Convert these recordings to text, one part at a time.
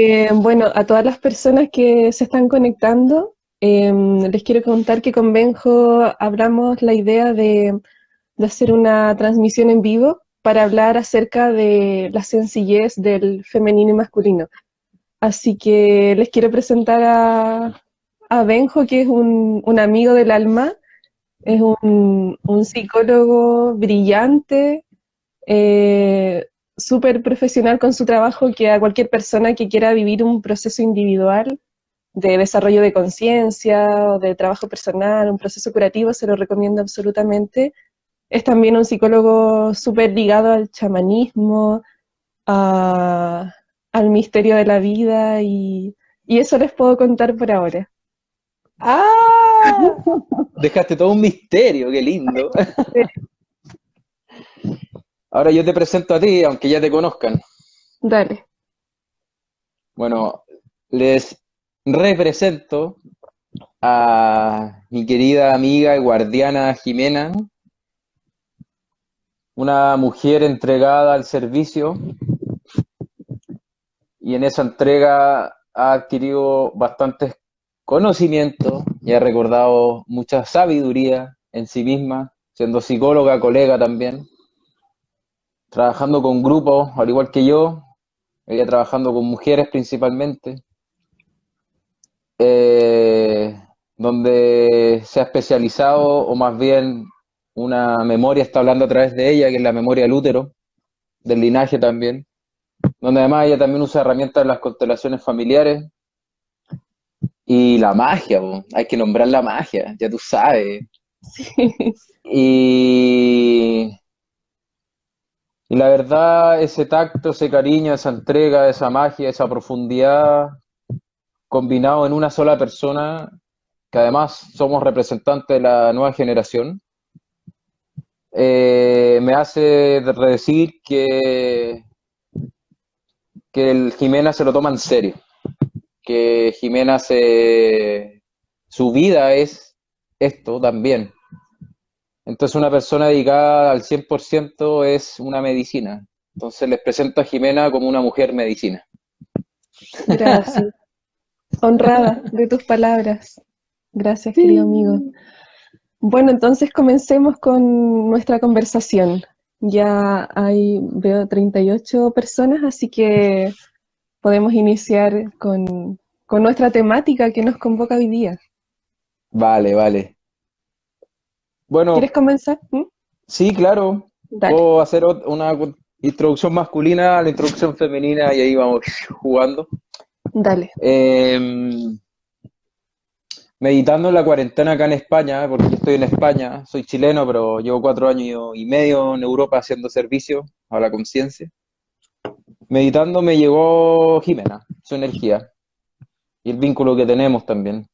Eh, bueno, a todas las personas que se están conectando, em, les quiero contar que con Benjo hablamos la idea de, hacer una transmisión en vivo para hablar acerca de la sencillez del femenino y masculino. Así que les quiero presentar a, Benjo, que es un, un amigo del alma, es un, un psicólogo brillante, eh, súper profesional con su trabajo, que a cualquier persona que quiera vivir un proceso individual de desarrollo de conciencia o de trabajo personal, un proceso curativo, se lo recomiendo absolutamente. Es también un psicólogo súper ligado al chamanismo, a, al misterio de la vida y, y eso les puedo contar por ahora. ¡Ah! Dejaste todo un misterio, qué lindo. Ahora yo te presento a ti, aunque ya te conozcan. Dale. Bueno, les represento a mi querida amiga y guardiana Jimena, una mujer entregada al servicio y en esa entrega ha adquirido bastantes conocimientos y ha recordado mucha sabiduría en sí misma, siendo psicóloga, colega también, trabajando con grupos, al igual que yo, ella trabajando con mujeres principalmente, eh, donde se ha especializado, o más bien una memoria está hablando a través de ella, que es la memoria del útero, del linaje también, donde además ella también usa herramientas de las constelaciones familiares y la magia, hay que nombrar la magia, ya tú sabes. Y, y la verdad, ese tacto, ese cariño, esa entrega, esa magia, esa profundidad, combinado en una sola persona, que además somos representantes de la nueva generación, eh, me hace decir que, que el Jimena se lo toma en serio, que Jimena se, su vida es esto también. Entonces una persona dedicada al 100% es una medicina. Entonces les presento a Jimena como una mujer medicina. Gracias. Honrada de tus palabras. Gracias, querido amigo. Bueno, entonces comencemos con nuestra conversación. Ya hay, veo 38 personas, así que podemos iniciar con, con nuestra temática que nos convoca hoy día. Vale, vale. Bueno, ¿Quieres comenzar? ¿Mm? sí, claro. Dale. Puedo hacer una introducción masculina, la introducción femenina y ahí vamos jugando. Dale. Eh, meditando en la cuarentena acá en España, porque yo estoy en España, soy chileno, pero llevo cuatro años y medio en Europa haciendo servicio a la conciencia. Meditando me llegó Jimena, su energía y el vínculo que tenemos también.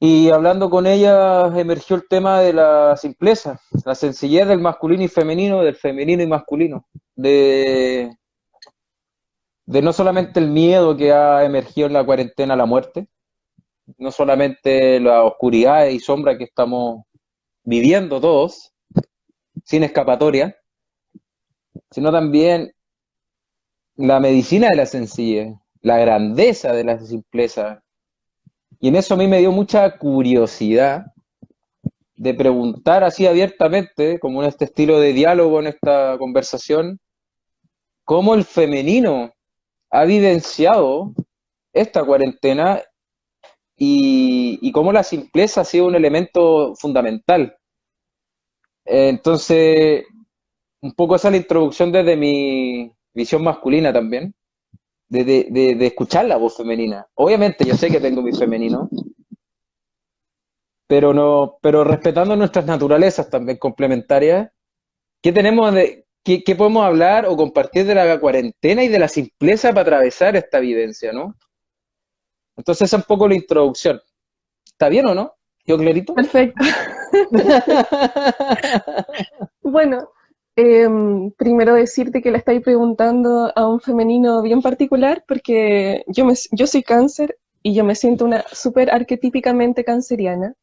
Y hablando con ella emergió el tema de la simpleza, la sencillez del masculino y femenino, del femenino y masculino, de, de no solamente el miedo que ha emergido en la cuarentena a la muerte, no solamente la oscuridad y sombra que estamos viviendo todos, sin escapatoria, sino también la medicina de la sencillez, la grandeza de la simpleza. Y en eso a mí me dio mucha curiosidad de preguntar así abiertamente, como en este estilo de diálogo, en esta conversación, cómo el femenino ha vivenciado esta cuarentena y, y cómo la simpleza ha sido un elemento fundamental. Entonces, un poco esa es la introducción desde mi visión masculina también, de, de- de- de escuchar la voz femenina. Obviamente yo sé que tengo mi femenino, pero no, pero respetando nuestras naturalezas también complementarias, ¿qué tenemos de, qué, qué podemos hablar o compartir de la cuarentena y de la simpleza para atravesar esta vivencia, ¿no? Entonces esa es un poco la introducción. ¿Está bien o no? ¿Yo clarito? Perfecto. Bueno, em, primero decirte que le estáis preguntando a un femenino bien particular porque yo, me, yo soy cáncer y yo me siento una súper arquetípicamente canceriana.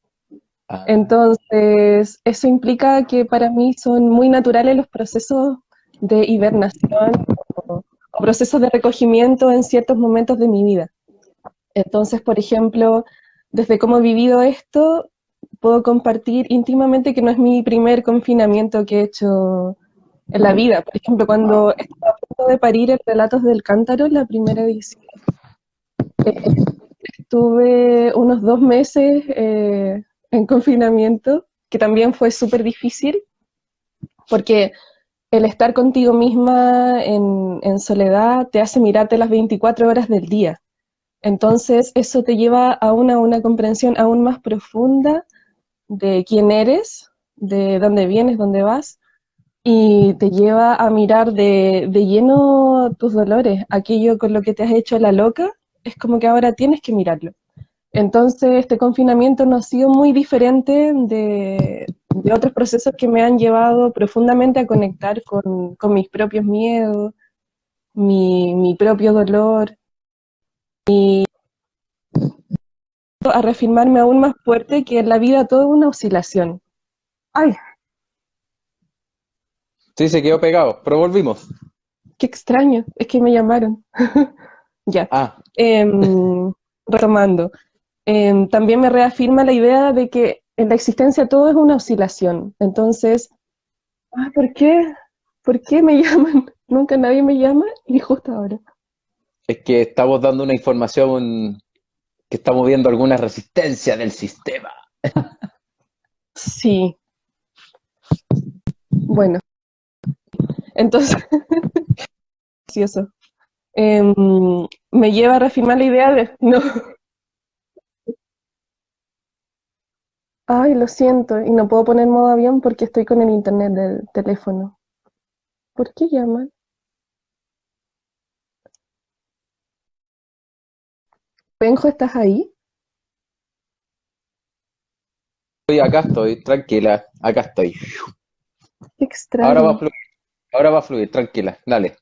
Ah, Entonces, eso implica que para mí son muy naturales los procesos de hibernación o, procesos de recogimiento en ciertos momentos de mi vida. Entonces, por ejemplo, desde cómo he vivido esto, puedo compartir íntimamente que no es mi primer confinamiento que he hecho en la vida. Por ejemplo, cuando estaba a punto de parir el Relatos del Cántaro, la primera edición, eh, estuve unos dos meses eh, en confinamiento, que también fue súper difícil, porque el estar contigo misma en, en, soledad te hace mirarte las 24 horas del día. Entonces, eso te lleva a una, una comprensión aún más profunda de quién eres, de dónde vienes, dónde vas, y te lleva a mirar de, de, lleno tus dolores, aquello con lo que te has hecho la loca, es como que ahora tienes que mirarlo. Entonces, este confinamiento no ha sido muy diferente de, de otros procesos que me han llevado profundamente a conectar con, con mis propios miedos, mi, mi, propio dolor, y a reafirmarme aún más fuerte que en la vida todo es una oscilación. ¡Ay! Sí, se quedó pegado, pero volvimos. Qué extraño, es que me llamaron. ya. Ah. Eh, retomando. Eh, también me reafirma la idea de que en la existencia todo es una oscilación. Entonces, ah, ¿por qué? ¿Por qué me llaman? Nunca nadie me llama y justo ahora. Es que estamos dando una información que estamos viendo alguna resistencia del sistema. sí. Bueno. Entonces, gracioso. Eh, me lleva a reafirmar la idea de, no, Ay, lo siento, y no puedo poner modo avión porque estoy con el internet del teléfono. ¿Por qué llaman? Benjo, ¿estás ahí? Estoy acá, estoy, tranquila, acá estoy. Extraño. Ahora va a fluir, ahora va a fluir, tranquila, dale.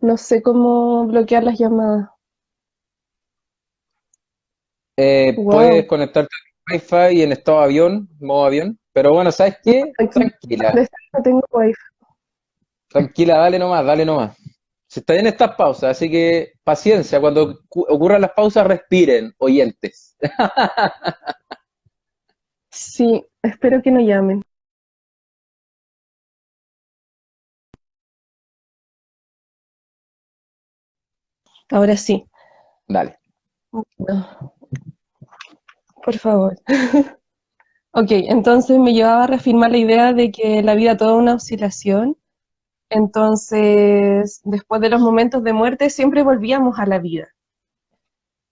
No sé cómo bloquear las llamadas. Eh, Wow. Puedes conectarte al Wi-Fi en estado avión, modo avión, pero bueno, ¿sabes qué? Tranquila. No tengo wifi. tranquila, dale nomás, dale nomás. Se está en estas pausas, así que paciencia, cuando cu- ocurran las pausas, respiren, oyentes. Sí, espero que no llamen. Ahora sí. Dale. No. Por favor. Ok, entonces me llevaba a reafirmar la idea de que la vida toda una oscilación. Entonces, después de los momentos de muerte, siempre volvíamos a la vida.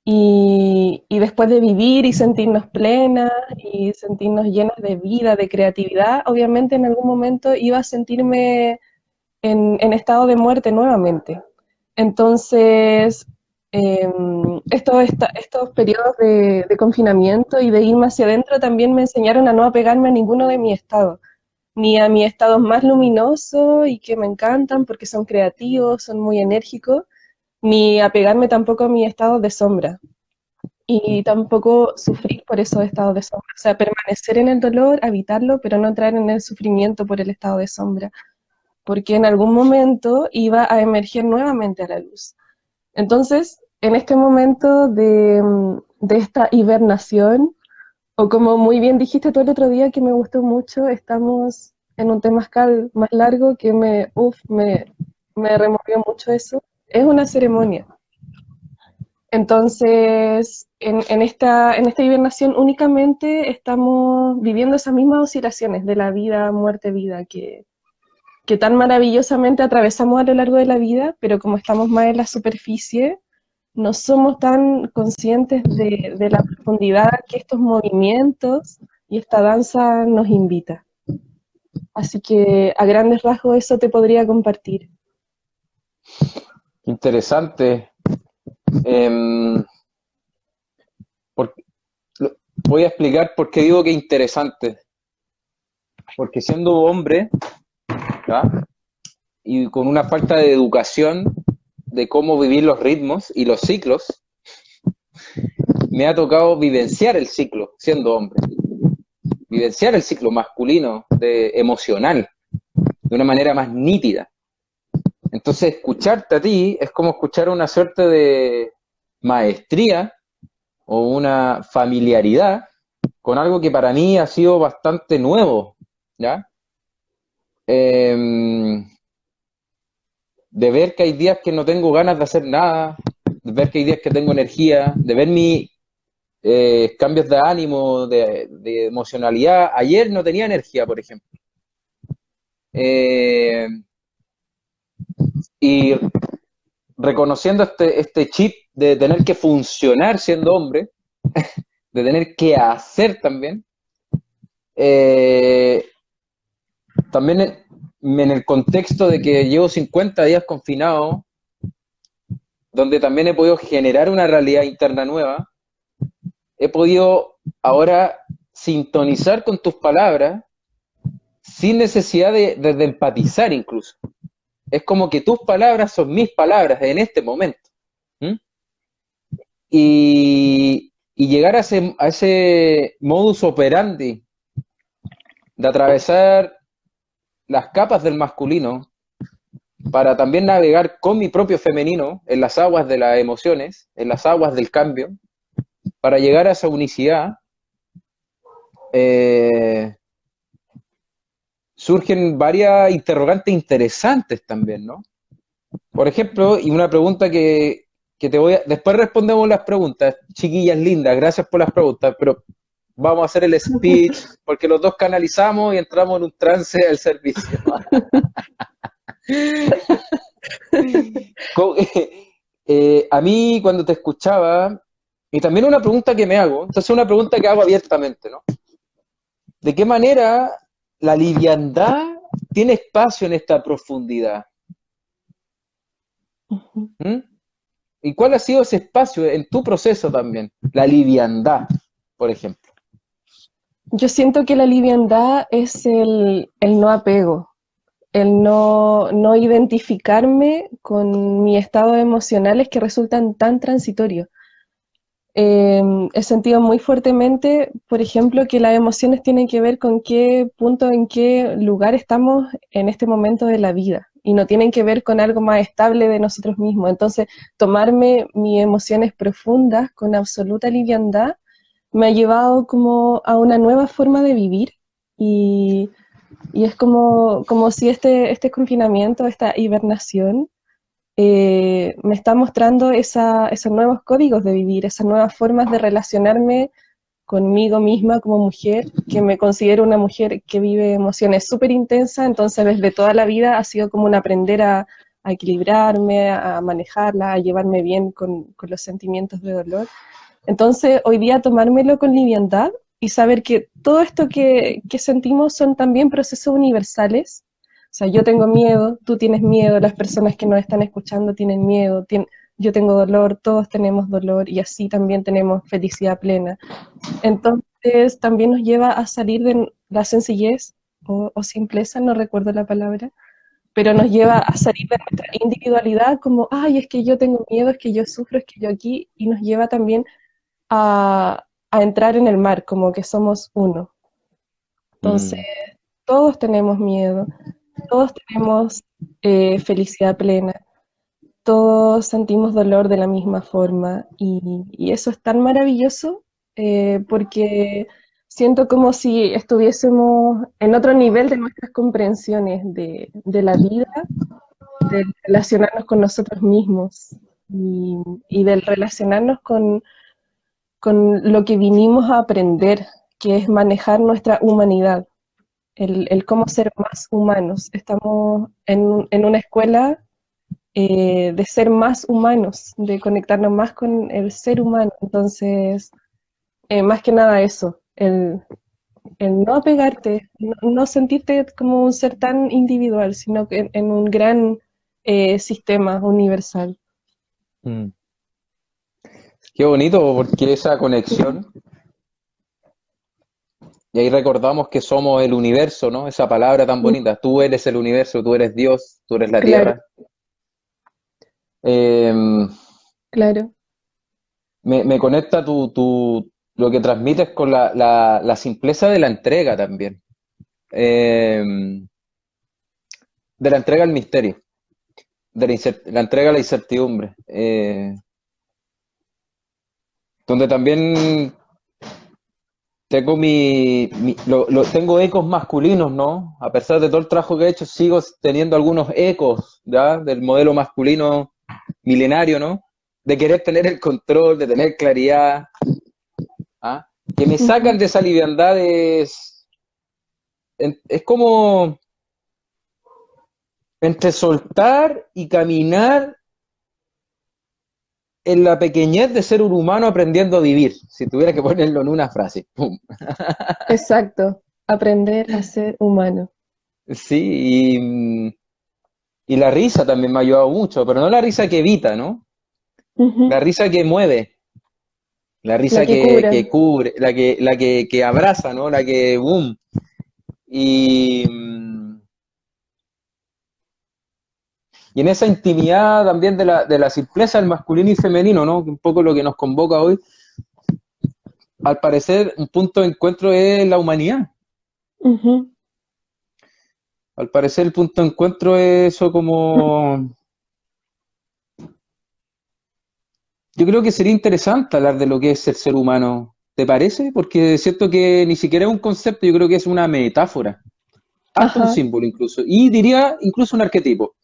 Y, y después de vivir y sentirnos plenas y sentirnos llenas de vida, de creatividad, obviamente en algún momento iba a sentirme en, en estado de muerte nuevamente. Entonces, eh, estos, esta- periodos de, confinamiento y de irme hacia adentro también me enseñaron a no apegarme a ninguno de mis estados, ni a mis estados más luminosos y que me encantan porque son creativos, son muy enérgicos, ni apegarme tampoco a mis estados de sombra. Y tampoco sufrir por esos estados de sombra. O sea, permanecer en el dolor, habitarlo, pero no entrar en el sufrimiento por el estado de sombra. Porque en algún momento iba a emerger nuevamente a la luz. Entonces, en este momento de, mm, de esta hibernación, o como muy bien dijiste tú el otro día que me gustó mucho, estamos en un temazcal más largo que me, uf, me removió mucho eso. Es una ceremonia. Entonces, en, en esta, en esta hibernación únicamente estamos viviendo esas mismas oscilaciones de la vida, muerte, vida, que, que tan maravillosamente atravesamos a lo largo de la vida, pero como estamos más en la superficie, no somos tan conscientes de, la profundidad que estos movimientos y esta danza nos invita. Así que a grandes rasgos eso te podría compartir. Interesante. Em, voy a explicar por qué digo que interesante. Porque siendo hombre, y con una falta de educación de cómo vivir los ritmos y los ciclos, me ha tocado vivenciar el ciclo siendo hombre. Vivenciar el ciclo masculino, de, emocional, de una manera más nítida. Entonces, escucharte a ti es como escuchar una suerte de maestría o una familiaridad con algo que para mí ha sido bastante nuevo, ¿ya? Em, de ver que hay días que no tengo ganas de hacer nada, de ver que hay días que tengo energía, de ver mis eh, cambios de ánimo, de, emocionalidad. Ayer no tenía energía, por ejemplo. Eh, y reconociendo este, este chip de tener que funcionar siendo hombre, de tener que hacer también, eh, también en, el contexto de que llevo 50 días confinado, donde también he podido generar una realidad interna nueva, he podido ahora sintonizar con tus palabras sin necesidad de, empatizar incluso. Es como que tus palabras son mis palabras en este momento. Y, llegar a ese, a ese modus operandi de atravesar las capas del masculino para también navegar con mi propio femenino en las aguas de las emociones, en las aguas del cambio, para llegar a esa unicidad, eh, surgen varias interrogantes interesantes también, ¿no? Por ejemplo, y una pregunta que, que te voy a... Después respondemos las preguntas, chiquillas lindas, gracias por las preguntas, pero vamos a hacer el speech, porque los dos canalizamos y entramos en un trance del servicio. Eh, a mí cuando te escuchaba, y también una pregunta que me hago, entonces una pregunta que hago abiertamente, ¿no? ¿De qué manera la liviandad tiene espacio en esta profundidad? ¿Mm? ¿Y cuál ha sido ese espacio en tu proceso también? La liviandad, por ejemplo. Yo siento que la liviandad es el, no apego, el no, no, identificarme con mis estados emocionales que resultan tan transitorios. Em, he sentido muy fuertemente, por ejemplo, que las emociones tienen que ver con qué punto, en qué lugar estamos en este momento de la vida y no tienen que ver con algo más estable de nosotros mismos. Entonces, tomarme mis emociones profundas con absoluta liviandad me ha llevado como a una nueva forma de vivir y, es como, como si este, este confinamiento, esta hibernación, eh, me está mostrando esos nuevos códigos de vivir, esas nuevas formas de relacionarme conmigo misma como mujer, que me considero una mujer que vive emociones súper intensas, entonces desde toda la vida ha sido como un aprender a, equilibrarme, a manejarla, a llevarme bien con, con los sentimientos de dolor. Entonces, hoy día tomármelo con liviandad y saber que todo esto que, sentimos son también procesos universales. O sea, yo tengo miedo, tú tienes miedo, las personas que nos están escuchando tienen miedo, yo tengo dolor, todos tenemos dolor y así también tenemos felicidad plena. Entonces, también nos lleva a salir de la sencillez o, o simpleza, no recuerdo la palabra, pero nos lleva a salir de nuestra individualidad como, ay, es que yo tengo miedo, es que yo sufro, es que yo aquí, y nos lleva también a, entrar en el mar, como que somos uno. Entonces, mm. todos tenemos miedo, todos tenemos eh, felicidad plena, todos sentimos dolor de la misma forma y, eso es tan maravilloso eh, porque siento como si estuviésemos en otro nivel de nuestras comprensiones de, la vida, de relacionarnos con nosotros mismos y, y del relacionarnos con, con lo que vinimos a aprender, que es manejar nuestra humanidad, el, cómo ser más humanos. Estamos en, una escuela eh, de ser más humanos, de conectarnos más con el ser humano. Entonces, eh, más que nada eso, el, no apegarte, no, sentirte como un ser tan individual, sino que en, un gran eh, sistema universal. Mm. Qué bonito, porque esa conexión. Y ahí recordamos que somos el universo, ¿no? Esa palabra tan bonita. Tú eres el universo, tú eres Dios, tú eres la tierra. Em, claro. Me, conecta tu, lo que transmites con la, simpleza de la entrega también. Em, de la entrega al misterio. de la, entrega a la incertidumbre. Eh, donde también tengo mi, lo, tengo ecos masculinos, ¿no? A pesar de todo el trabajo que he hecho, sigo teniendo algunos ecos, ¿ya? Del modelo masculino milenario, ¿no? De querer tener el control, de tener claridad, ¿ah? Que me sacan de esa liviandad es, es como entre soltar y caminar en la pequeñez de ser un humano aprendiendo a vivir, si tuviera que ponerlo en una frase. Exacto, aprender a ser humano. Sí, y, y, la risa también me ha ayudado mucho, pero no la risa que evita, ¿no? La risa que mueve, la risa que, cubre, la que, la que, que abraza, ¿no? La que, boom. Y Y en esa intimidad también de la, de la simpleza del masculino y femenino, ¿no? Un poco lo que nos convoca hoy, al parecer un punto de encuentro es la humanidad. Al parecer el punto de encuentro es eso como... Yo creo que sería interesante hablar de lo que es el ser humano. ¿Te parece? Porque es cierto que ni siquiera es un concepto, yo creo que es una metáfora. Hasta un símbolo incluso. Y diría incluso un arquetipo.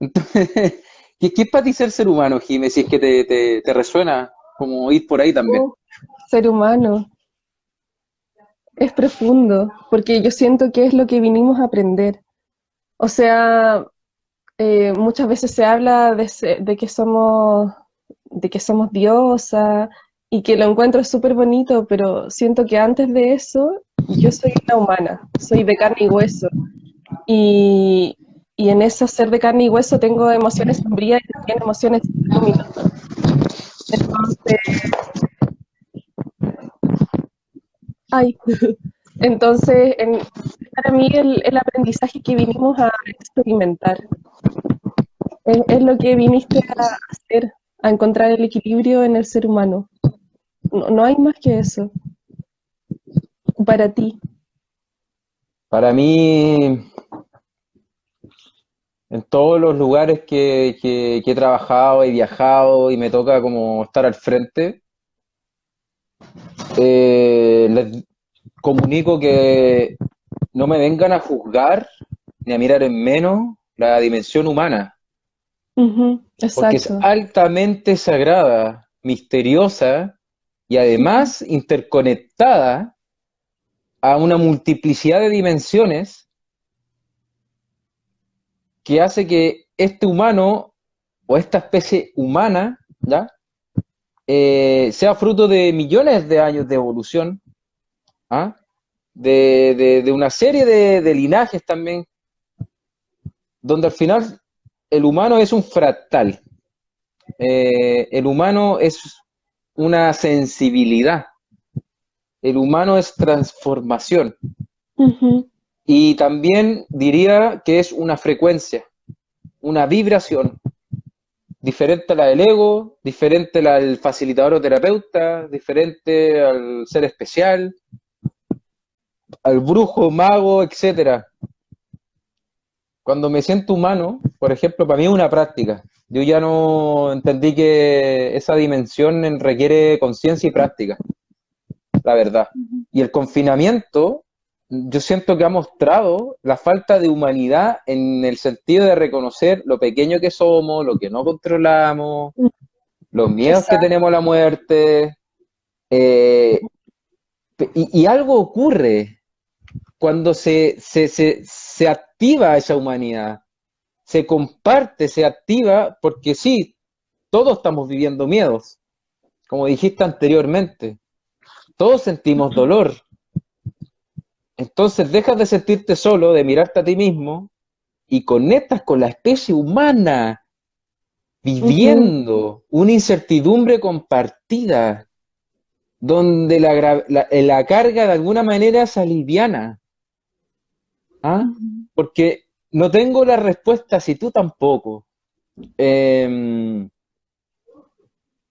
¿qué, es para ti ser ser humano, Jiménez? Si es que te, resuena como ir por ahí también. Ser humano. Es profundo, porque yo siento que es lo que vinimos a aprender. O sea, eh, muchas veces se habla de, que somos de que somos diosa y que lo encuentro súper bonito, pero siento que antes de eso yo soy una humana, soy de carne y hueso. Y, y en ese ser de carne y hueso tengo emociones sombrías y también emociones luminosas. Entonces, ay, entonces para mí el, aprendizaje que vinimos a experimentar es, lo que viniste a hacer, a encontrar el equilibrio en el ser humano. No, no hay más que eso. Para ti. Para mí, en todos los lugares que, he trabajado, he viajado y me toca como estar al frente, eh, les comunico que no me vengan a juzgar ni a mirar en menos la dimensión humana. porque es altamente sagrada, misteriosa y además interconectada a una multiplicidad de dimensiones que hace que este humano o esta especie humana, ¿ya? Eh, sea fruto de millones de años de evolución, ¿ah? de, una serie de, linajes también, donde al final el humano es un fractal, eh, el humano es una sensibilidad, el humano es transformación. Y también diría que es una frecuencia, una vibración, diferente a la del ego, diferente a la del facilitador o terapeuta, diferente al ser especial, al brujo, mago, etc. Cuando me siento humano, por ejemplo, para mí es una práctica. Yo ya no entendí que esa dimensión requiere conciencia y práctica, la verdad. Y el confinamiento yo siento que ha mostrado la falta de humanidad en el sentido de reconocer lo pequeño que somos, lo que no controlamos, los miedos que tenemos a la muerte. Eh, y, algo ocurre cuando se, se, se, activa esa humanidad, se comparte, se activa, porque sí, todos estamos viviendo miedos, como dijiste anteriormente, todos sentimos dolor, entonces dejas de sentirte solo, de mirarte a ti mismo y conectas con la especie humana, viviendo una incertidumbre compartida, donde la, carga de alguna manera se aliviana. ¿Ah? Porque no tengo la respuesta si tú tampoco. Em,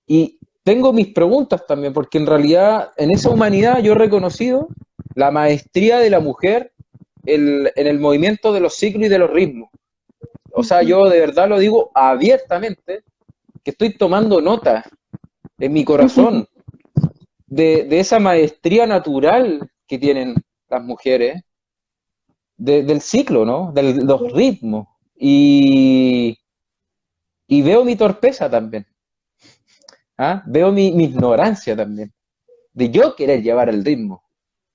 y tengo mis preguntas también, porque en realidad en esa humanidad yo he reconocido la maestría de la mujer en el movimiento de los ciclos y de los ritmos. O sea, yo de verdad lo digo abiertamente, que estoy tomando nota en mi corazón de, esa maestría natural que tienen las mujeres, del ciclo, ¿no? De los ritmos. Y, veo mi torpeza también. ¿Ah? Veo mi, ignorancia también. De yo querer llevar el ritmo.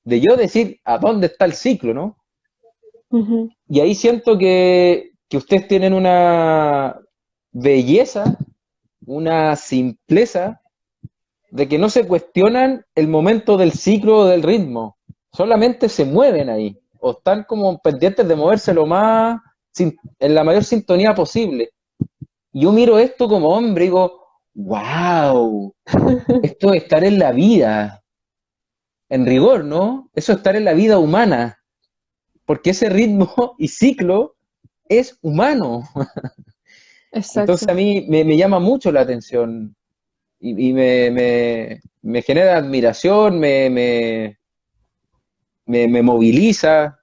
De yo decir a dónde está el ciclo, ¿no? Y ahí siento que, que ustedes tienen una belleza, una simpleza de que no se cuestionan el momento del ciclo o del ritmo, solamente se mueven ahí, o están como pendientes de moverse lo más, en la mayor sintonía posible. Yo miro esto como hombre y digo, wow, esto es estar en la vida, en rigor, ¿no? Eso es estar en la vida humana, porque ese ritmo y ciclo es humano. Entonces a mí me, me llama mucho la atención y, me, genera admiración, me, me, moviliza,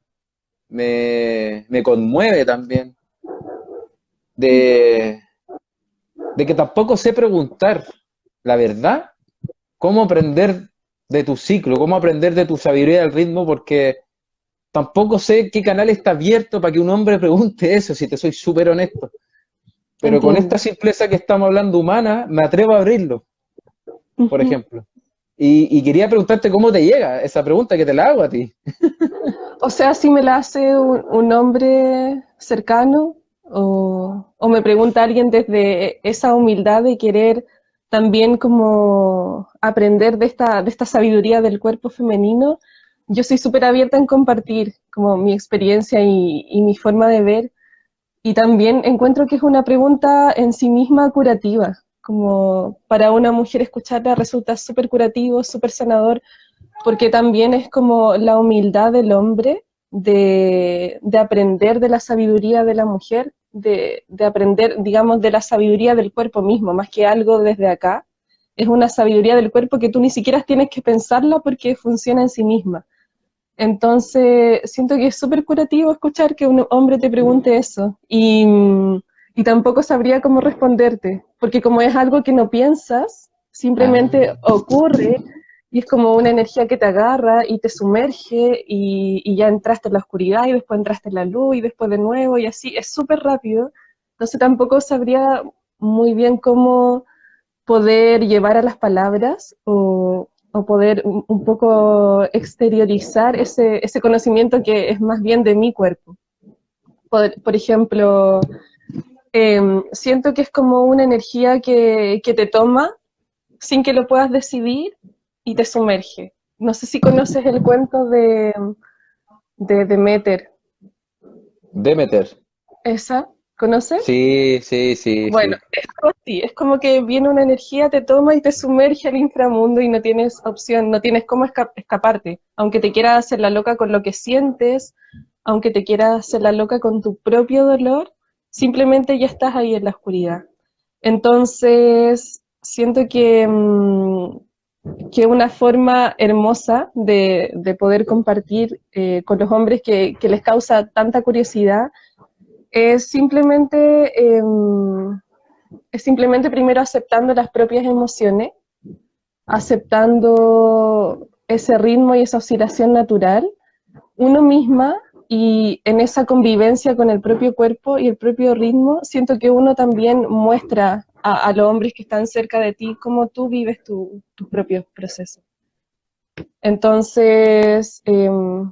me, conmueve también. De, de que tampoco sé preguntar la verdad, cómo aprender de tu ciclo, cómo aprender de tu sabiduría del ritmo, porque tampoco sé qué canal está abierto para que un hombre pregunte eso, si te soy súper honesto. Pero con esta simpleza que estamos hablando humana, me atrevo a abrirlo por ejemplo. Y, quería preguntarte cómo te llega esa pregunta que te la hago a ti. O sea, si me la hace un, hombre cercano o, me pregunta alguien desde esa humildad de querer también como aprender de esta, de esta sabiduría del cuerpo femenino, yo soy súper abierta en compartir como mi experiencia y, mi forma de ver. Y también encuentro que es una pregunta en sí misma curativa, como para una mujer escucharla resulta súper curativo, súper sanador, porque también es como la humildad del hombre de, aprender de la sabiduría de la mujer, de, aprender, digamos, de la sabiduría del cuerpo mismo, más que algo desde acá. Es una sabiduría del cuerpo que tú ni siquiera tienes que pensarla porque funciona en sí misma. Entonces, siento que es súper curativo escuchar que un hombre te pregunte eso. Y, y tampoco sabría cómo responderte, porque como es algo que no piensas, simplemente ah. ocurre y es como una energía que te agarra y te sumerge y, ya entraste en la oscuridad y después entraste en la luz y después de nuevo y así, es súper rápido. Entonces tampoco sabría muy bien cómo poder llevar a las palabras o, poder un, poco exteriorizar ese, ese conocimiento que es más bien de mi cuerpo. por ejemplo, Em, siento que es como una energía que, te toma sin que lo puedas decidir y te sumerge. No sé si conoces el cuento de, de Demeter. Demeter. ¿Esa? ¿Conoces? Sí, sí, sí. Bueno, es como así, es como que viene una energía, te toma y te sumerge al inframundo y no tienes opción, no tienes cómo escaparte. Aunque te quieras hacer la loca con lo que sientes, aunque te quieras hacer la loca con tu propio dolor, simplemente ya estás ahí en la oscuridad. Entonces, siento que, mm, que una forma hermosa de, poder compartir eh, con los hombres que, les causa tanta curiosidad es simplemente, em, es simplemente primero aceptando las propias emociones, aceptando ese ritmo y esa oscilación natural, uno misma y en esa convivencia con el propio cuerpo y el propio ritmo, siento que uno también muestra a, los hombres que están cerca de ti cómo tú vives tus propios procesos. Entonces, em,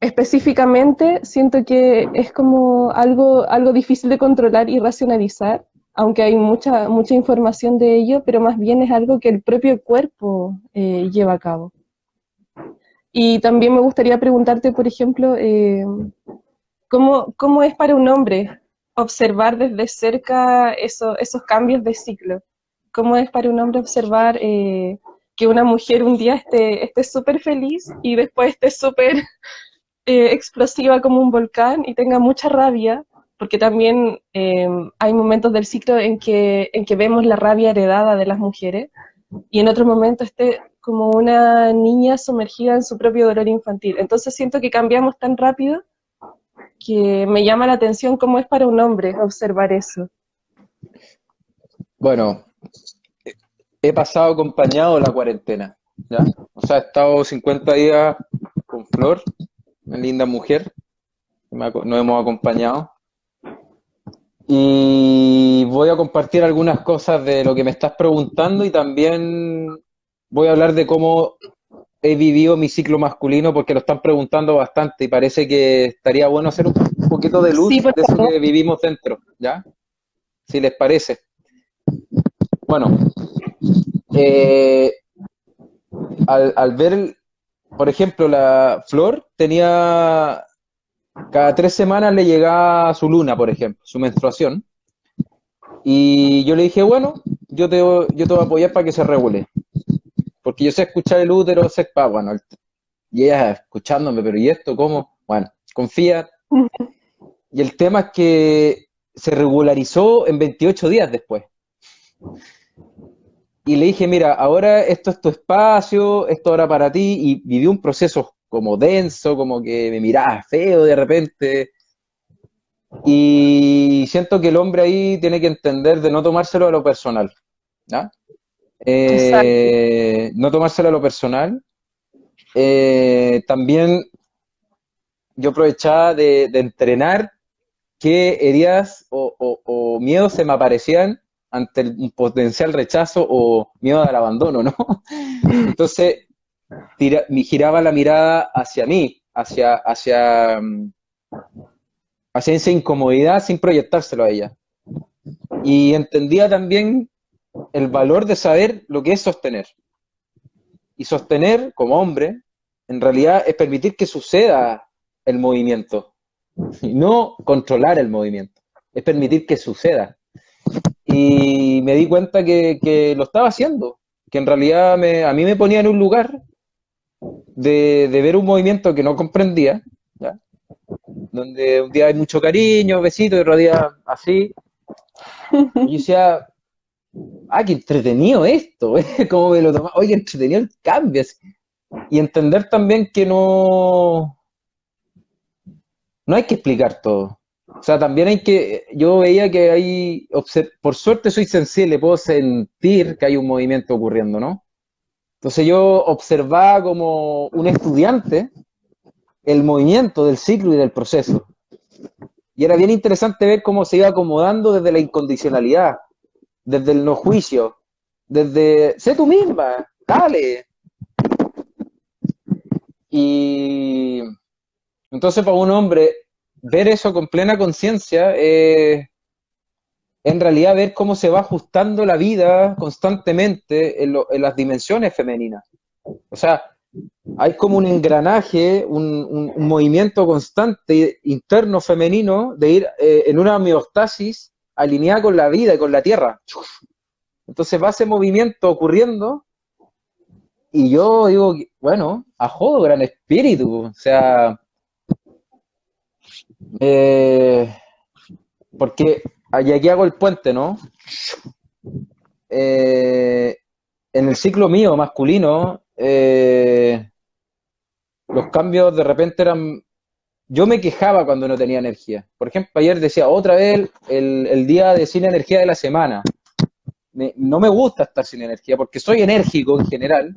específicamente, siento que es como algo, algo difícil de controlar y racionalizar, aunque hay mucha, mucha información de ello, pero más bien es algo que el propio cuerpo eh, lleva a cabo. Y también me gustaría preguntarte, por ejemplo, eh, ¿cómo, es para un hombre observar desde cerca esos cambios de ciclo? ¿Cómo es para un hombre observar eh, que una mujer un día esté súper feliz y después esté súper eh, explosiva como un volcán y tenga mucha rabia? Porque también hay momentos del ciclo en que, en que vemos la rabia heredada de las mujeres y en otro momento esté como una niña sumergida en su propio dolor infantil. Entonces siento que cambiamos tan rápido que me llama la atención cómo es para un hombre observar eso. Bueno, he pasado acompañado la cuarentena, ¿ya? O sea, he estado 50 días con Flor, una linda mujer, nos hemos acompañado. Y voy a compartir algunas cosas de lo que me estás preguntando y también voy a hablar de cómo he vivido mi ciclo masculino porque lo están preguntando bastante y parece que estaría bueno hacer un poquito de luz de eso que vivimos dentro, ¿ya? Si les parece. Bueno, eh, al, ver, por ejemplo, la Flor tenía, cada tres semanas le llegaba su luna, por ejemplo, su menstruación. Y yo le dije, bueno, yo te, yo te voy a apoyar para que se regule. Porque yo sé escuchar el útero, sé, pa, bueno, y ella escuchándome, pero ¿y esto cómo? Bueno, confía. Y el tema es que se regularizó en 28 días después. Y le dije, mira, ahora esto es tu espacio, esto ahora para ti, y viví un proceso como denso, como que me miraba feo de repente. Y siento que el hombre ahí tiene que entender de no tomárselo a lo personal. Eh, no tomárselo a lo personal. Eh, también yo aprovechaba de, entrenar qué heridas o, miedos se me aparecían ante un potencial rechazo o miedo al abandono, ¿no? Entonces, me giraba la mirada hacia mí, hacia, hacia, mm, hacia esa incomodidad sin proyectárselo a ella. Y entendía también el valor de saber lo que es sostener. Y sostener como hombre, en realidad, es permitir que suceda el movimiento, y no controlar el movimiento, es permitir que suceda. Y me di cuenta que, lo estaba haciendo, que en realidad me, a mí me ponía en un lugar de, ver un movimiento que no comprendía, donde un día hay mucho cariño, besito y rodea así. Y yo decía, ah, qué entretenido esto, ¿cómo me lo tomaba? Oye, entretenido el cambio. Y entender también que no, no hay que explicar todo. O sea, también hay que, yo veía que hay, por suerte soy sensible, puedo sentir que hay un movimiento ocurriendo, ¿no? Entonces yo observaba como un estudiante el movimiento del ciclo y del proceso. Y era bien interesante ver cómo se iba acomodando desde la incondicionalidad, desde el no juicio, desde, sé tú misma, dale. Y entonces para un hombre ver eso con plena conciencia, eh, en realidad ver cómo se va ajustando la vida constantemente en, las dimensiones femeninas. O sea, hay como un engranaje, un, movimiento constante interno femenino de ir eh, en una homeostasis alineada con la vida y con la tierra. Entonces va ese movimiento ocurriendo y yo digo, bueno, ajodo, gran espíritu. O sea, eh, porque aquí hago el puente, ¿no? Eh, en el ciclo mío masculino, eh, los cambios de repente eran... Yo me quejaba cuando no tenía energía. Por ejemplo, ayer decía otra vez el, día de sin energía de la semana. no me gusta estar sin energía porque soy enérgico en general.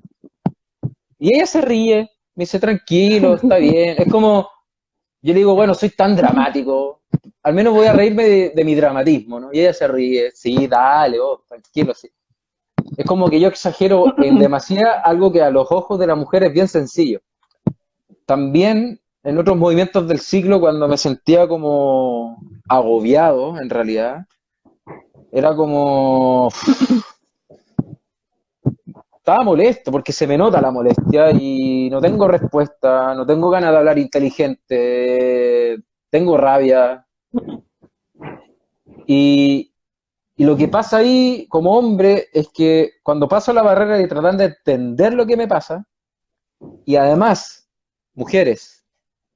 Y ella se ríe, me dice tranquilo, está bien. Es como, yo le digo, bueno, soy tan dramático, al menos voy a reírme de, mi dramatismo, ¿no? Y ella se ríe, sí, dale, oh, tranquilo, sí. Es como que yo exagero en demasía algo que a los ojos de la mujer es bien sencillo. También en otros movimientos del ciclo, cuando me sentía como agobiado, en realidad, era como estaba molesto porque se me nota la molestia y no tengo respuesta, no tengo ganas de hablar inteligente, tengo rabia. Y, lo que pasa ahí como hombre es que cuando paso la barrera y tratan de entender lo que me pasa, y además, mujeres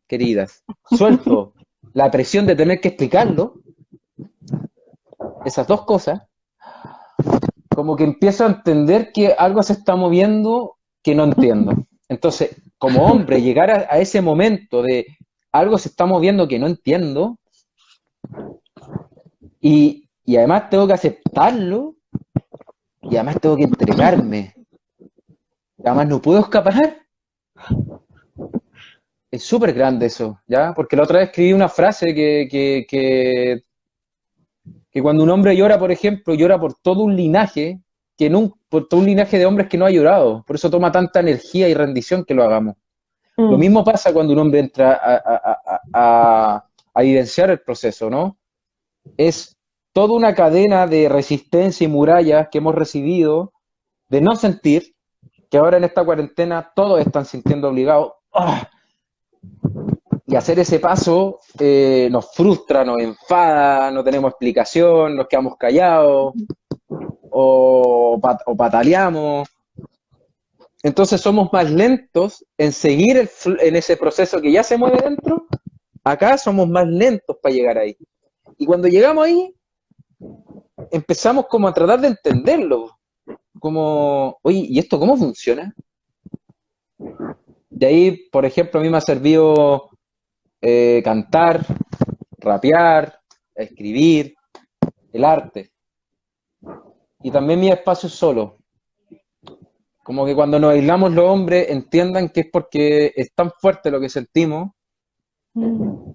queridas, suelto la presión de tener que explicarlo, esas dos cosas, como que empiezo a entender que algo se está moviendo que no entiendo. Entonces, como hombre, llegar a, ese momento de algo se está moviendo que no entiendo y, y además tengo que aceptarlo y además tengo que entregarme. Además no puedo escapar. Es súper grande eso, ¿ya? Porque la otra vez escribí una frase que, que, que, que, cuando un hombre llora, por ejemplo, llora por todo un linaje, que no, por todo un linaje de hombres que no ha llorado. Por eso toma tanta energía y rendición que lo hagamos. Lo mm. mismo pasa cuando un hombre entra a, a, a, a, evidenciar el proceso, ¿no? Es toda una cadena de resistencia y murallas que hemos recibido de no sentir, que ahora en esta cuarentena todos están sintiendo obligados. ¡ah! Y hacer ese paso eh, nos frustra, nos enfada, no tenemos explicación, nos quedamos callados o, o pataleamos. Entonces somos más lentos en seguir en ese proceso que ya se mueve dentro. Acá somos más lentos para llegar ahí. Y cuando llegamos ahí, empezamos como a tratar de entenderlo. Como, oye, ¿y esto cómo funciona? De ahí, por ejemplo, a mí me ha servido eh, cantar, rapear, escribir, el arte. Y también mi espacio solo. Como que cuando nos aislamos los hombres entiendan que es porque es tan fuerte lo que sentimos mm.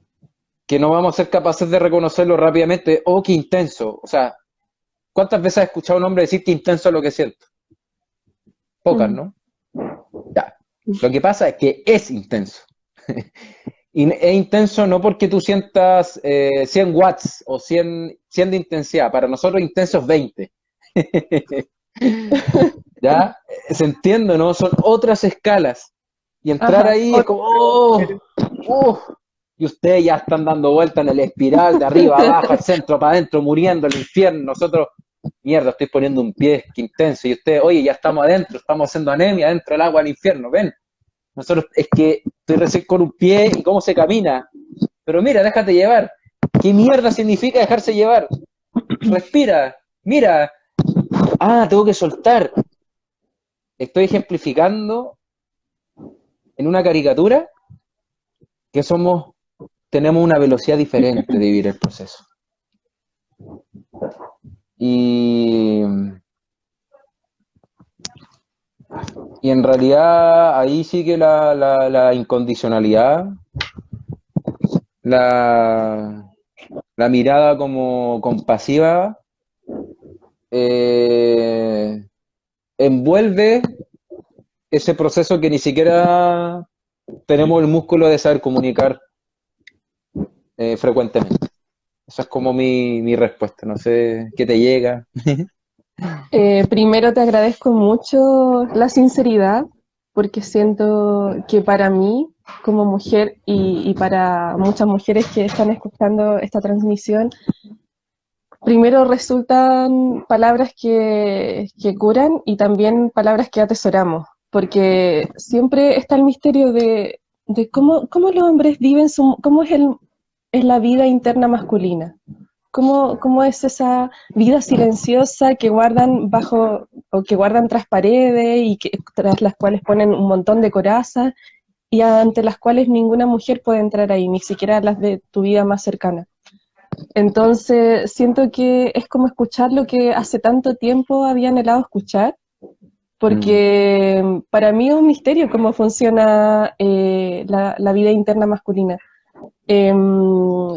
que no vamos a ser capaces de reconocerlo rápidamente. Oh, qué intenso. O sea, ¿cuántas veces has escuchado a un hombre decir que intenso es lo que siento? Pocas, mm. ¿no? Lo que pasa es que es intenso. y es intenso no porque tú sientas 100 eh, watts o 100, 100 de intensidad. Para nosotros intenso es 20. ¿Ya? Se entiende, ¿no? Son otras escalas. Y entrar ahí es como, oh, y ustedes ya están dando vuelta en el espiral, de arriba, abajo, al centro, para adentro, muriendo, el infierno. Nosotros, mierda, estoy poniendo un pie intenso. Y ustedes, oye, ya estamos adentro, estamos haciendo anemia dentro del agua del infierno, ven. Nosotros, es que estoy recién con un pie y cómo se camina. Pero mira, déjate llevar. ¿Qué mierda significa dejarse llevar? Respira, mira. Ah, tengo que soltar. Estoy ejemplificando en una caricatura que somos, tenemos una velocidad diferente de vivir el proceso. Y y en realidad ahí sigue la, la, incondicionalidad, la, la, mirada como compasiva, eh, envuelve ese proceso que ni siquiera tenemos el músculo de saber comunicar eh, frecuentemente. Esa es como mi, mi respuesta, no sé qué te llega. Eh, primero te agradezco mucho la sinceridad, porque siento que para mí, como mujer y, para muchas mujeres que están escuchando esta transmisión, primero resultan palabras que, curan y también palabras que atesoramos, porque siempre está el misterio de, cómo, cómo, los hombres viven, su, cómo es, el, es la vida interna masculina. ¿Cómo, es esa vida silenciosa que guardan bajo o que guardan tras paredes y que, tras las cuales ponen un montón de corazas y ante las cuales ninguna mujer puede entrar ahí, ni siquiera las de tu vida más cercana? Entonces, siento que es como escuchar lo que hace tanto tiempo había anhelado escuchar, porque mm. para mí es un misterio cómo funciona eh, la, vida interna masculina. Em,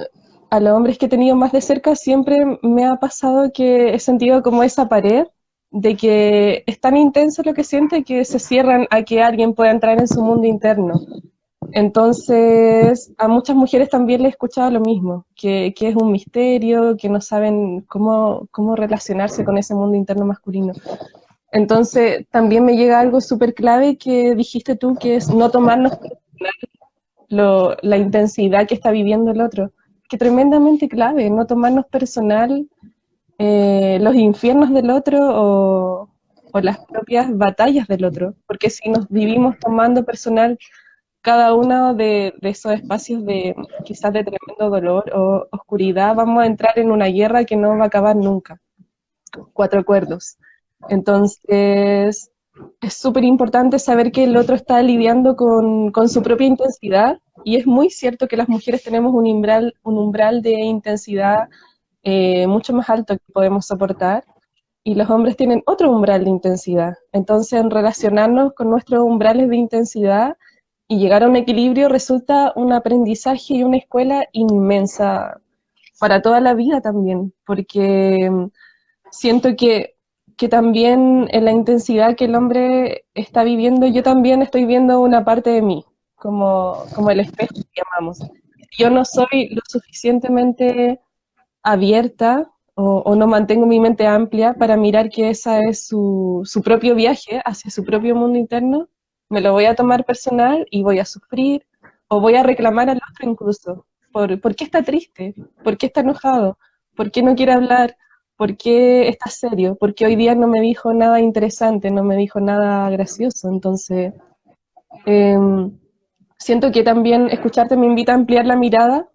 a los hombres que he tenido más de cerca siempre me ha pasado que he sentido como esa pared de que es tan intenso lo que siente que se cierran a que alguien pueda entrar en su mundo interno. Entonces, a muchas mujeres también le he escuchado lo mismo, que, que es un misterio, que no saben cómo, cómo relacionarse con ese mundo interno masculino. Entonces, también me llega algo súper clave que dijiste tú, que es no tomarnos la intensidad que está viviendo el otro que tremendamente clave, no tomarnos personal eh, los infiernos del otro o, las propias batallas del otro, porque si nos vivimos tomando personal cada uno de, esos espacios de quizás de tremendo dolor o oscuridad, vamos a entrar en una guerra que no va a acabar nunca. Cuatro acuerdos. Entonces, es súper importante saber que el otro está lidiando con, con, su propia intensidad y es muy cierto que las mujeres tenemos un umbral, un umbral de intensidad eh, mucho más alto que podemos soportar y los hombres tienen otro umbral de intensidad. Entonces, en relacionarnos con nuestros umbrales de intensidad y llegar a un equilibrio resulta un aprendizaje y una escuela inmensa para toda la vida también, porque mm, siento que, que también en la intensidad que el hombre está viviendo, yo también estoy viendo una parte de mí, como, como el espejo que llamamos. Yo no soy lo suficientemente abierta o, no mantengo mi mente amplia para mirar que esa es su, su propio viaje hacia su propio mundo interno, me lo voy a tomar personal y voy a sufrir o voy a reclamar al otro incluso. ¿Por, ¿por qué está triste? ¿Por qué está enojado? ¿Por qué no quiere hablar? ¿Por qué está serio? Porque hoy día no me dijo nada interesante, no me dijo nada gracioso. Entonces, em, siento que también escucharte me invita a ampliar la mirada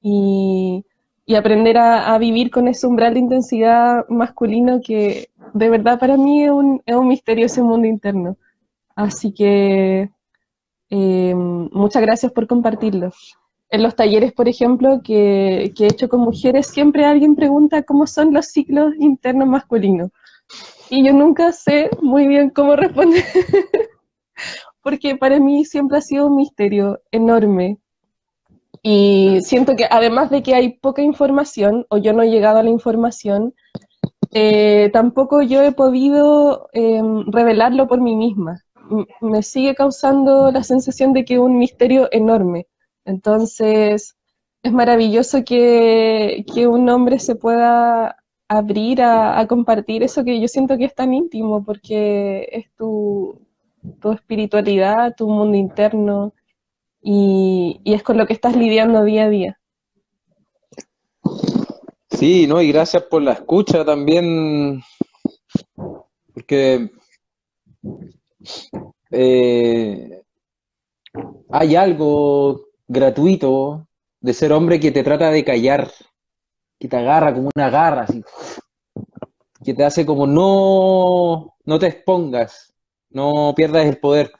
y, aprender a, vivir con ese umbral de intensidad masculino que de verdad para mí es un, es un misterio ese mundo interno. Así que eh, muchas gracias por compartirlo. En los talleres, por ejemplo, que, he hecho con mujeres, siempre alguien pregunta cómo son los ciclos internos masculinos. Y yo nunca sé muy bien cómo responder, porque para mí siempre ha sido un misterio enorme. Y siento que además de que hay poca información, o yo no he llegado a la información, eh, tampoco yo he podido em, revelarlo por mí misma. me sigue causando la sensación de que es un misterio enorme. Entonces, es maravilloso que, que un hombre se pueda abrir a, compartir eso que yo siento que es tan íntimo, porque es tu, tu espiritualidad, tu mundo interno, y, es con lo que estás lidiando día a día. Sí, ¿no? Y gracias por la escucha también, porque eh, hay algo gratuito de ser hombre que te trata de callar, que te agarra como una garra, así, que te hace como no, no te expongas, no pierdas el poder.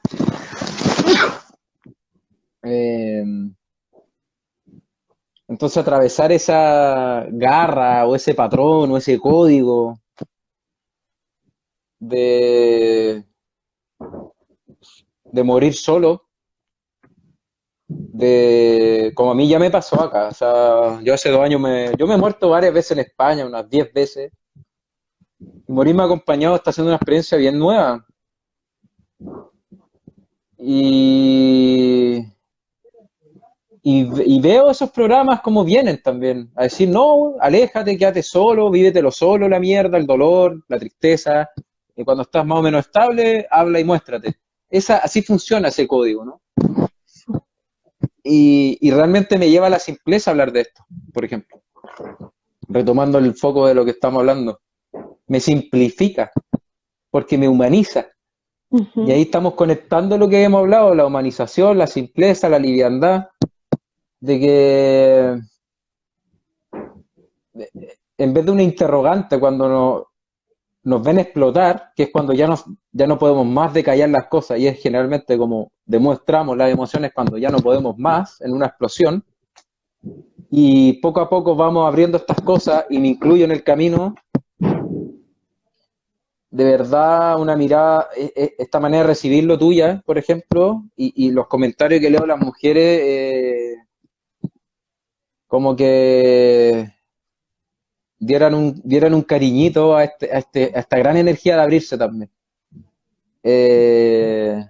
Eh, entonces atravesar esa garra o ese patrón o ese código de, de morir solo, de como a mí ya me pasó acá, o sea, yo hace dos años me, yo me he muerto varias veces en España, unas diez veces, morirme acompañado está siendo una experiencia bien nueva. Y y, veo esos programas como vienen también, a decir, no, aléjate, quédate solo, vívetelo solo, la mierda, el dolor, la tristeza, y cuando estás más o menos estable, habla y muéstrate. Esa, así funciona ese código, ¿no? Y, y realmente me lleva a la simpleza hablar de esto, por ejemplo, retomando el foco de lo que estamos hablando. Me simplifica, porque me humaniza. Y ahí estamos conectando lo que hemos hablado, la humanización, la simpleza, la liviandad, de que en vez de una interrogante cuando nos ven explotar, que es cuando ya, nos, ya no podemos más de callar las cosas, y es generalmente como demostramos las emociones cuando ya no podemos más en una explosión, y poco a poco vamos abriendo estas cosas, y me incluyo en el camino, de verdad una mirada, e, e, esta manera de recibirlo tuya, por ejemplo, y, los comentarios que leo a las mujeres, eh, como que dieran un, dieran un cariñito a, este, a, este, a esta gran energía de abrirse también. Eh,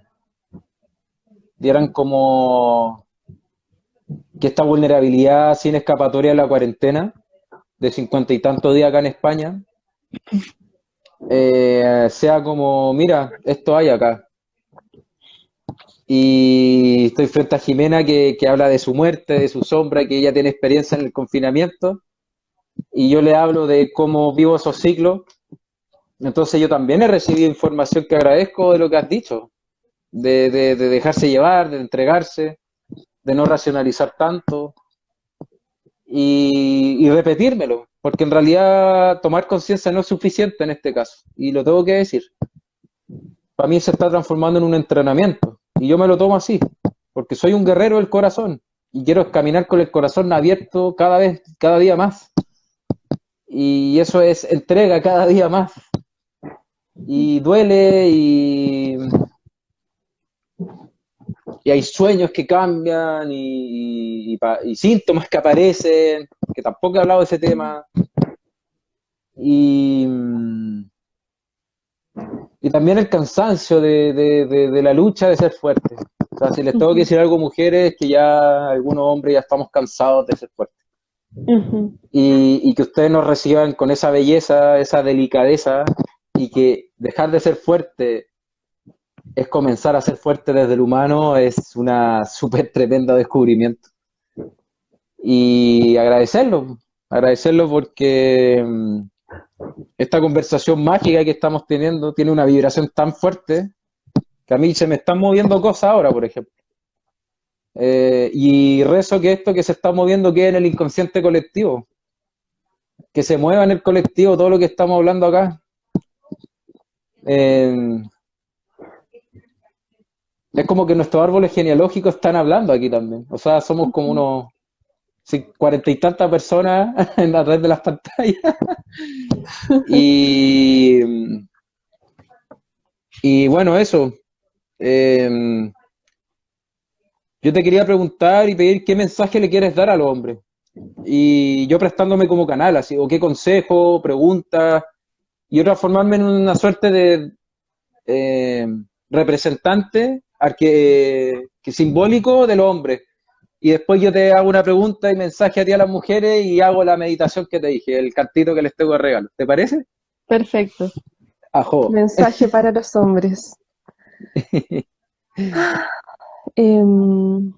dieran como que esta vulnerabilidad sin escapatoria en la cuarentena de cincuenta y tantos días acá en España eh, sea como, mira, esto hay acá, y estoy frente a Jimena que, habla de su muerte, de su sombra, que ella tiene experiencia en el confinamiento. Y yo le hablo de cómo vivo esos ciclos. Entonces yo también he recibido información que agradezco de lo que has dicho, de, dejarse llevar, de entregarse, de no racionalizar tanto y, y repetírmelo, porque en realidad tomar conciencia no es suficiente en este caso, y lo tengo que decir. para mí se está transformando en un entrenamiento. Y yo me lo tomo así, porque soy un guerrero del corazón y quiero caminar con el corazón abierto cada vez, cada día más. Y eso es entrega cada día más. Y duele y, y hay sueños que cambian y, síntomas que aparecen, que tampoco he hablado de ese tema. Y, y también el cansancio de, la lucha de ser fuerte. O sea, si les tengo que decir algo, mujeres, que ya algunos hombres ya estamos cansados de ser fuertes. Y, y, que ustedes nos reciban con esa belleza, esa delicadeza, y que dejar de ser fuerte es comenzar a ser fuerte desde el humano, es una súper tremenda descubrimiento. Y agradecerlo, agradecerlo porque mm, esta conversación mágica que estamos teniendo tiene una vibración tan fuerte que a mí se me están moviendo cosas ahora, por ejemplo. Eh, y rezo que esto que se está moviendo quede en el inconsciente colectivo, que se mueva en el colectivo todo lo que estamos hablando acá. Eh, es como que nuestros árboles genealógicos están hablando aquí también. O sea, somos como unos cuarenta y tantas personas en la red de las pantallas. y, y bueno, eso. Em, yo te quería preguntar y pedir qué mensaje le quieres dar al hombre. Y yo prestándome como canal, así, o qué consejo, pregunta, y yo transformarme en una suerte de em, representante arque, que simbólico del hombre y después yo te hago una pregunta y mensaje a ti a las mujeres y hago la meditación que te dije, el cantito que les tengo de regalo. ¿Te parece? Perfecto. Ajo. Mensaje para los hombres. Em,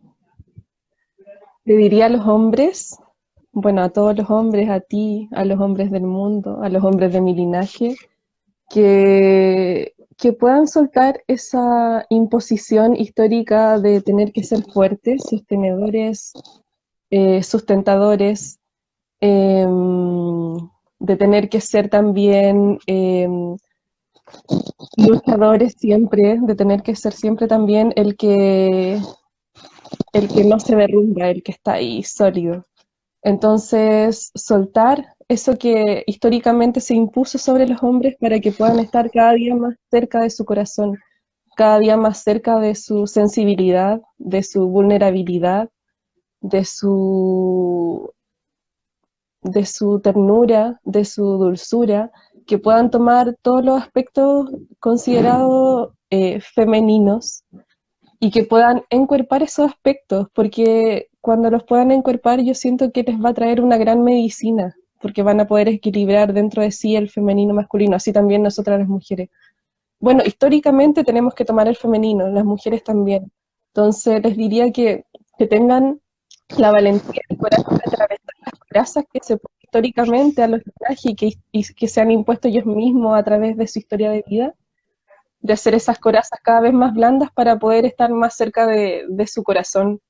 le diría a los hombres, bueno, a todos los hombres, a ti, a los hombres del mundo, a los hombres de mi linaje, que que puedan soltar esa imposición histórica de tener que ser fuertes, sostenedores, eh, sustentadores, em, de tener que ser también em, luchadores siempre, de tener que ser siempre también el que, el que no se derrumba, el que está ahí sólido. Entonces, soltar eso que históricamente se impuso sobre los hombres para que puedan estar cada día más cerca de su corazón, cada día más cerca de su sensibilidad, de su vulnerabilidad, de su, de su ternura, de su dulzura, que puedan tomar todos los aspectos considerados eh, femeninos y que puedan encuerpar esos aspectos, porque cuando los puedan encuerpar yo siento que les va a traer una gran medicina, porque van a poder equilibrar dentro de sí el femenino masculino, así también nosotras las mujeres. Bueno, históricamente tenemos que tomar el femenino, las mujeres también. Entonces les diría que, tengan la valentía y corazón de atravesar las grasas que se históricamente a los que, y que se han impuesto ellos mismos a través de su historia de vida, de hacer esas corazas cada vez más blandas para poder estar más cerca de, de su corazón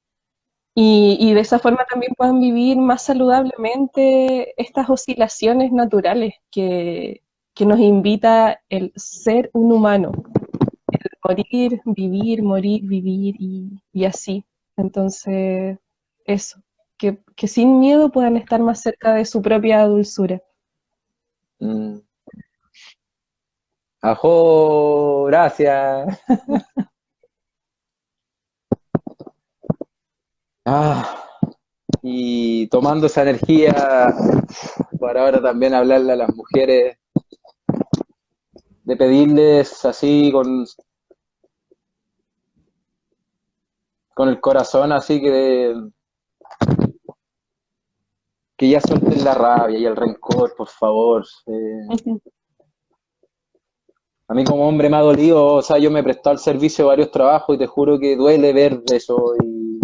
y, de esa forma también puedan vivir más saludablemente estas oscilaciones naturales que, nos invita el ser un humano, el morir, vivir, morir, vivir y, así. Entonces, eso, que, sin miedo puedan estar más cerca de su propia dulzura. Mm. Ajo, gracias. Ah, y tomando esa energía para ahora también hablarle a las mujeres, de pedirles así con, con el corazón así que que ya suelten la rabia y el rencor, por favor. Eh. A mí como hombre me ha dolido, o sea, yo me he prestado al servicio de varios trabajos y te juro que duele ver eso y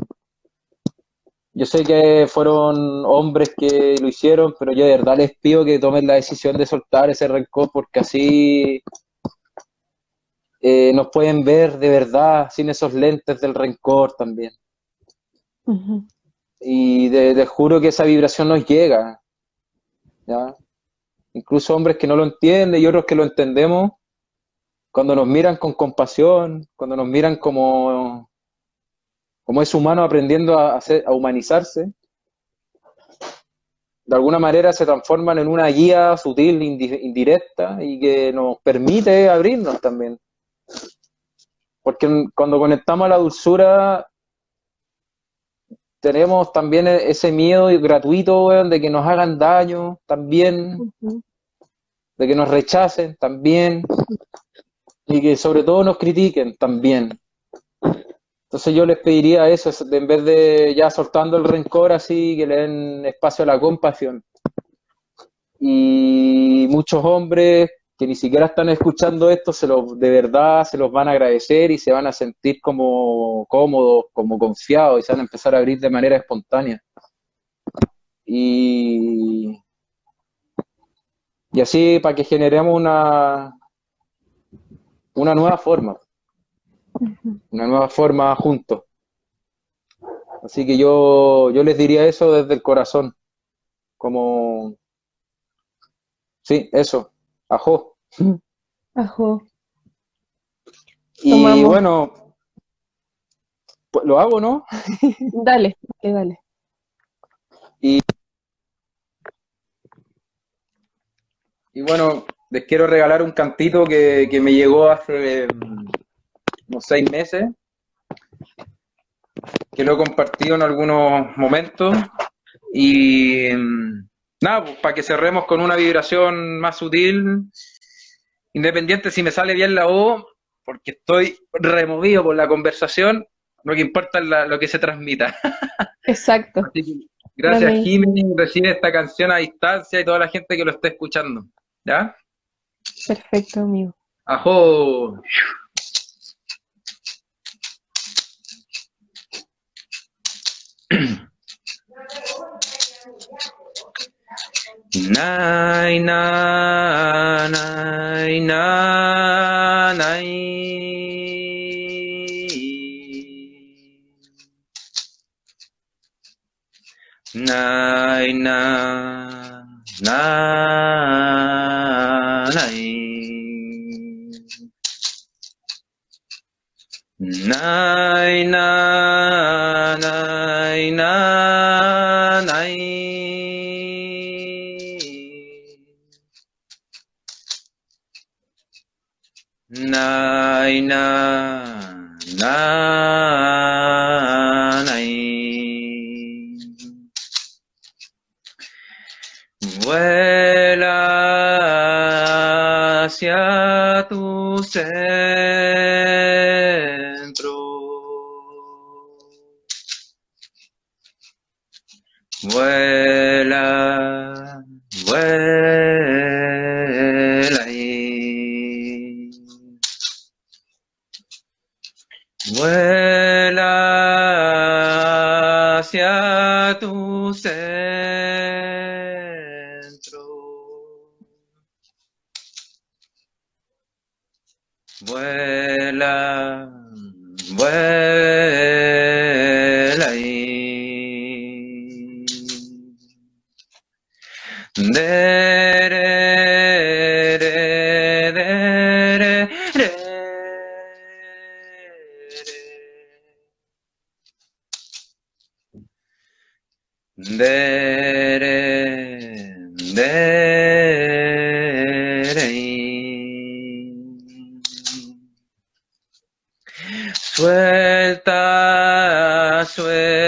yo sé que fueron hombres que lo hicieron, pero yo de verdad les pido que tomen la decisión de soltar ese rencor porque así eh, nos pueden ver de verdad sin esos lentes del rencor también. Y de, juro que esa vibración nos llega. Incluso hombres que no lo entienden y otros que lo entendemos, cuando nos miran con compasión, cuando nos miran como, como es humano aprendiendo a, hacer, a humanizarse, de alguna manera se transforman en una guía sutil, indirecta y que nos permite abrirnos también. Porque cuando conectamos a la dulzura, tenemos también ese miedo gratuito de que nos hagan daño también, de que nos rechacen también y que sobre todo nos critiquen también. Entonces yo les pediría eso, en vez de ya soltando el rencor así, que le den espacio a la compasión. Y muchos hombres que ni siquiera están escuchando esto, se los, de verdad se los van a agradecer y se van a sentir como cómodos, como confiados y se van a empezar a abrir de manera espontánea. Y, y así para que generemos una, una nueva forma una nueva forma juntos. Así que yo, yo les diría eso desde el corazón, como, sí, eso, ajo. Ajo. Y bueno, pues lo hago, ¿no? dale, dale, dale. Y, y bueno, les quiero regalar un cantito que, que me llegó hace unos seis meses, que lo he compartido en algunos momentos. Y nada, pues, para que cerremos con una vibración más sutil, independiente si me sale bien la O, porque estoy removido por la conversación, lo que importa es lo que se transmita. Exacto. gracias, Jiménez, recibe esta canción a distancia y toda la gente que lo esté escuchando. ¿Ya? Perfecto, amigo. Ajo. nine nine nine nine, nine, nine, nine, nine, nine tu Suelta, suéltalo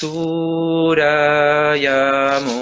सूरयामु।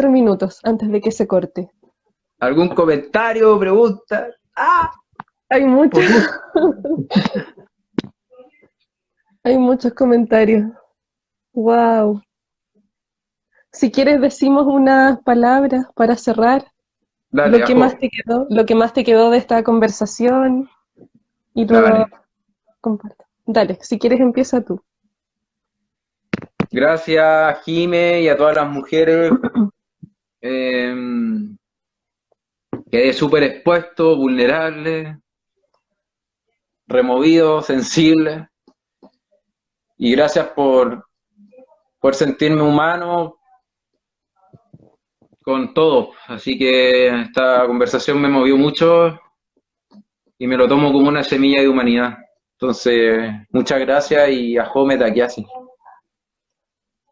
Cuatro minutos antes de que se corte. ¿Algún comentario, pregunta? ¡Ah! Hay muchos. Hay muchos comentarios. Wow. Si quieres decimos unas palabras para cerrar. Dale, lo que ajo. más te quedó, lo que más te quedó de esta conversación y luego Dale. comparto. Dale, si quieres empieza tú. Gracias, Jime, y a todas las mujeres. quedé súper expuesto, vulnerable, removido, sensible. Y gracias por, por sentirme humano con todo. Así que esta conversación me movió mucho y me lo tomo como una semilla de humanidad. Entonces, muchas gracias y a Jome Takiasi.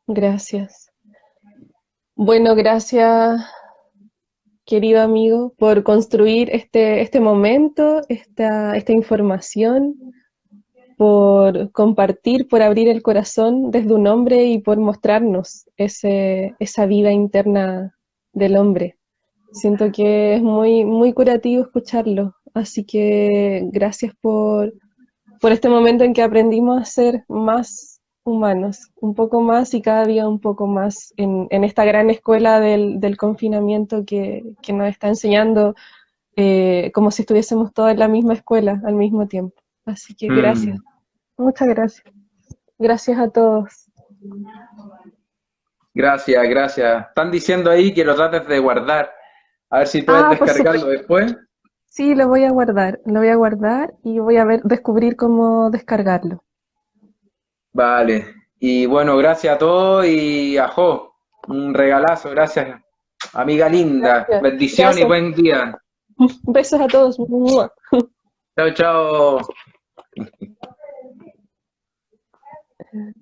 Gracias. Bueno, gracias, querido amigo, por construir este, este momento, esta, esta información, por compartir, por abrir el corazón desde un hombre y por mostrarnos ese, esa vida interna del hombre. Siento que es muy, muy curativo escucharlo, así que gracias por, por este momento en que aprendimos a ser más humanos, un poco más y cada día un poco más en, en esta gran escuela del, del confinamiento que, que nos está enseñando eh, como si estuviésemos todos en la misma escuela al mismo tiempo. Así que Mm. gracias, muchas gracias. Gracias a todos. Gracias, gracias. Están diciendo ahí que lo trates de guardar. A ver si puedes Ah, descargarlo después. Sí, lo voy a guardar, lo voy a guardar y voy a ver, descubrir cómo descargarlo. Vale. Y bueno, gracias a todos y a Jo, un regalazo, gracias. Amiga linda, Gracias. bendición y buen día. Besos a todos. Chao, chao.